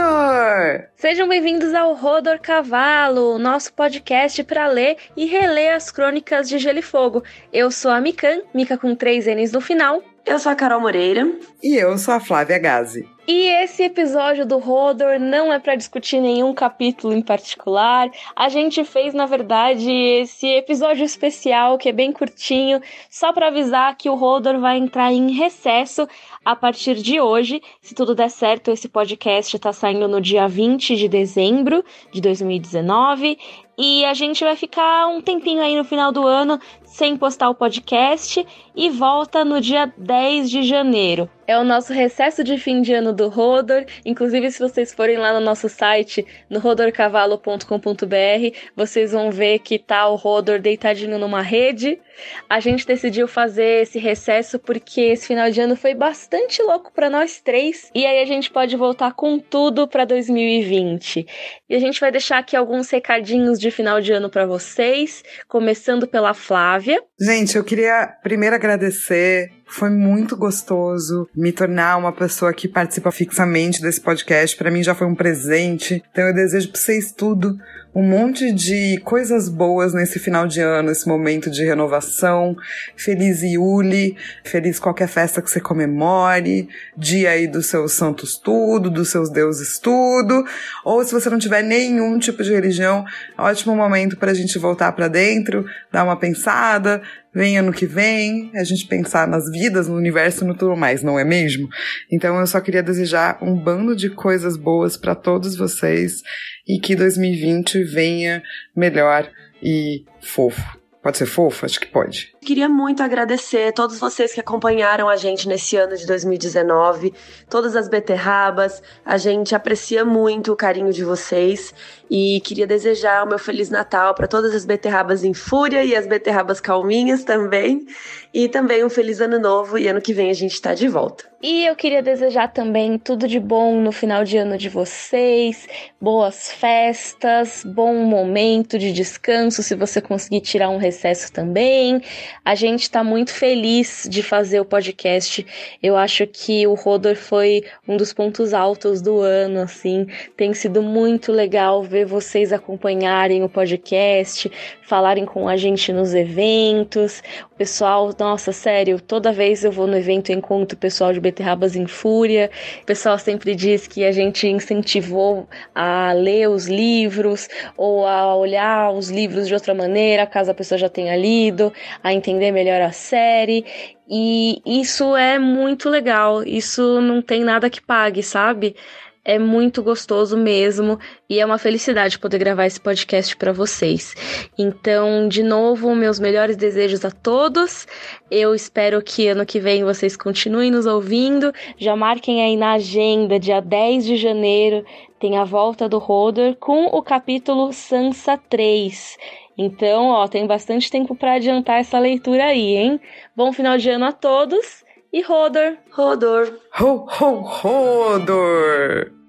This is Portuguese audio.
Rodor! Sejam bem-vindos ao Rodor Cavalo, nosso podcast para ler e reler as crônicas de Gelo e Fogo. Eu sou a Mikan, Mika com três N's no final. Eu sou a Carol Moreira. E eu sou a Flávia Gazi. E esse episódio do Rodor não é para discutir nenhum capítulo em particular. A gente fez, na verdade, esse episódio especial que é bem curtinho, só para avisar que o Rodor vai entrar em recesso a partir de hoje. Se tudo der certo, esse podcast está saindo no dia 20 de dezembro de 2019 e a gente vai ficar um tempinho aí no final do ano sem postar o podcast e volta no dia 10 de janeiro. É o nosso recesso de fim de ano do Rodor. Inclusive, se vocês forem lá no nosso site, no rodorcavalo.com.br, vocês vão ver que tá o Rodor deitadinho numa rede. A gente decidiu fazer esse recesso porque esse final de ano foi bastante louco para nós três. E aí a gente pode voltar com tudo para 2020. E a gente vai deixar aqui alguns recadinhos de final de ano para vocês, começando pela Flávia. Gente, eu queria primeiro agradecer foi muito gostoso me tornar uma pessoa que participa fixamente desse podcast. Para mim já foi um presente. Então eu desejo para vocês tudo um monte de coisas boas nesse final de ano, esse momento de renovação. Feliz Iuli, feliz qualquer festa que você comemore, dia aí dos seus santos tudo, dos seus deuses tudo. Ou se você não tiver nenhum tipo de religião, ótimo momento para a gente voltar para dentro, dar uma pensada, vem ano que vem, a gente pensar nas vidas, no universo no tudo mais, não é mesmo? Então eu só queria desejar um bando de coisas boas para todos vocês e que 2020 venha melhor e fofo. Pode ser fofo? Acho que pode. Queria muito agradecer todos vocês que acompanharam a gente nesse ano de 2019, todas as beterrabas. A gente aprecia muito o carinho de vocês e queria desejar o meu Feliz Natal para todas as beterrabas em fúria e as beterrabas calminhas também. E também um Feliz Ano Novo e ano que vem a gente está de volta. E eu queria desejar também tudo de bom no final de ano de vocês, boas festas, bom momento de descanso, se você conseguir tirar um recesso também. A gente está muito feliz de fazer o podcast. Eu acho que o Rodor foi um dos pontos altos do ano, assim. Tem sido muito legal ver vocês acompanharem o podcast, falarem com a gente nos eventos. O pessoal, nossa, sério, toda vez eu vou no evento e encontro o pessoal de Beterrabas em Fúria. O pessoal sempre diz que a gente incentivou a ler os livros ou a olhar os livros de outra maneira, caso a pessoa já tenha lido, a entender melhor a série. E isso é muito legal. Isso não tem nada que pague, sabe? É muito gostoso mesmo e é uma felicidade poder gravar esse podcast para vocês. Então, de novo, meus melhores desejos a todos. Eu espero que ano que vem vocês continuem nos ouvindo. Já marquem aí na agenda, dia 10 de janeiro, tem a volta do Roder com o capítulo Sansa 3. Então, ó, tem bastante tempo para adiantar essa leitura aí, hein? Bom final de ano a todos e Rodor! Rodor! Ho, ho, Rodor!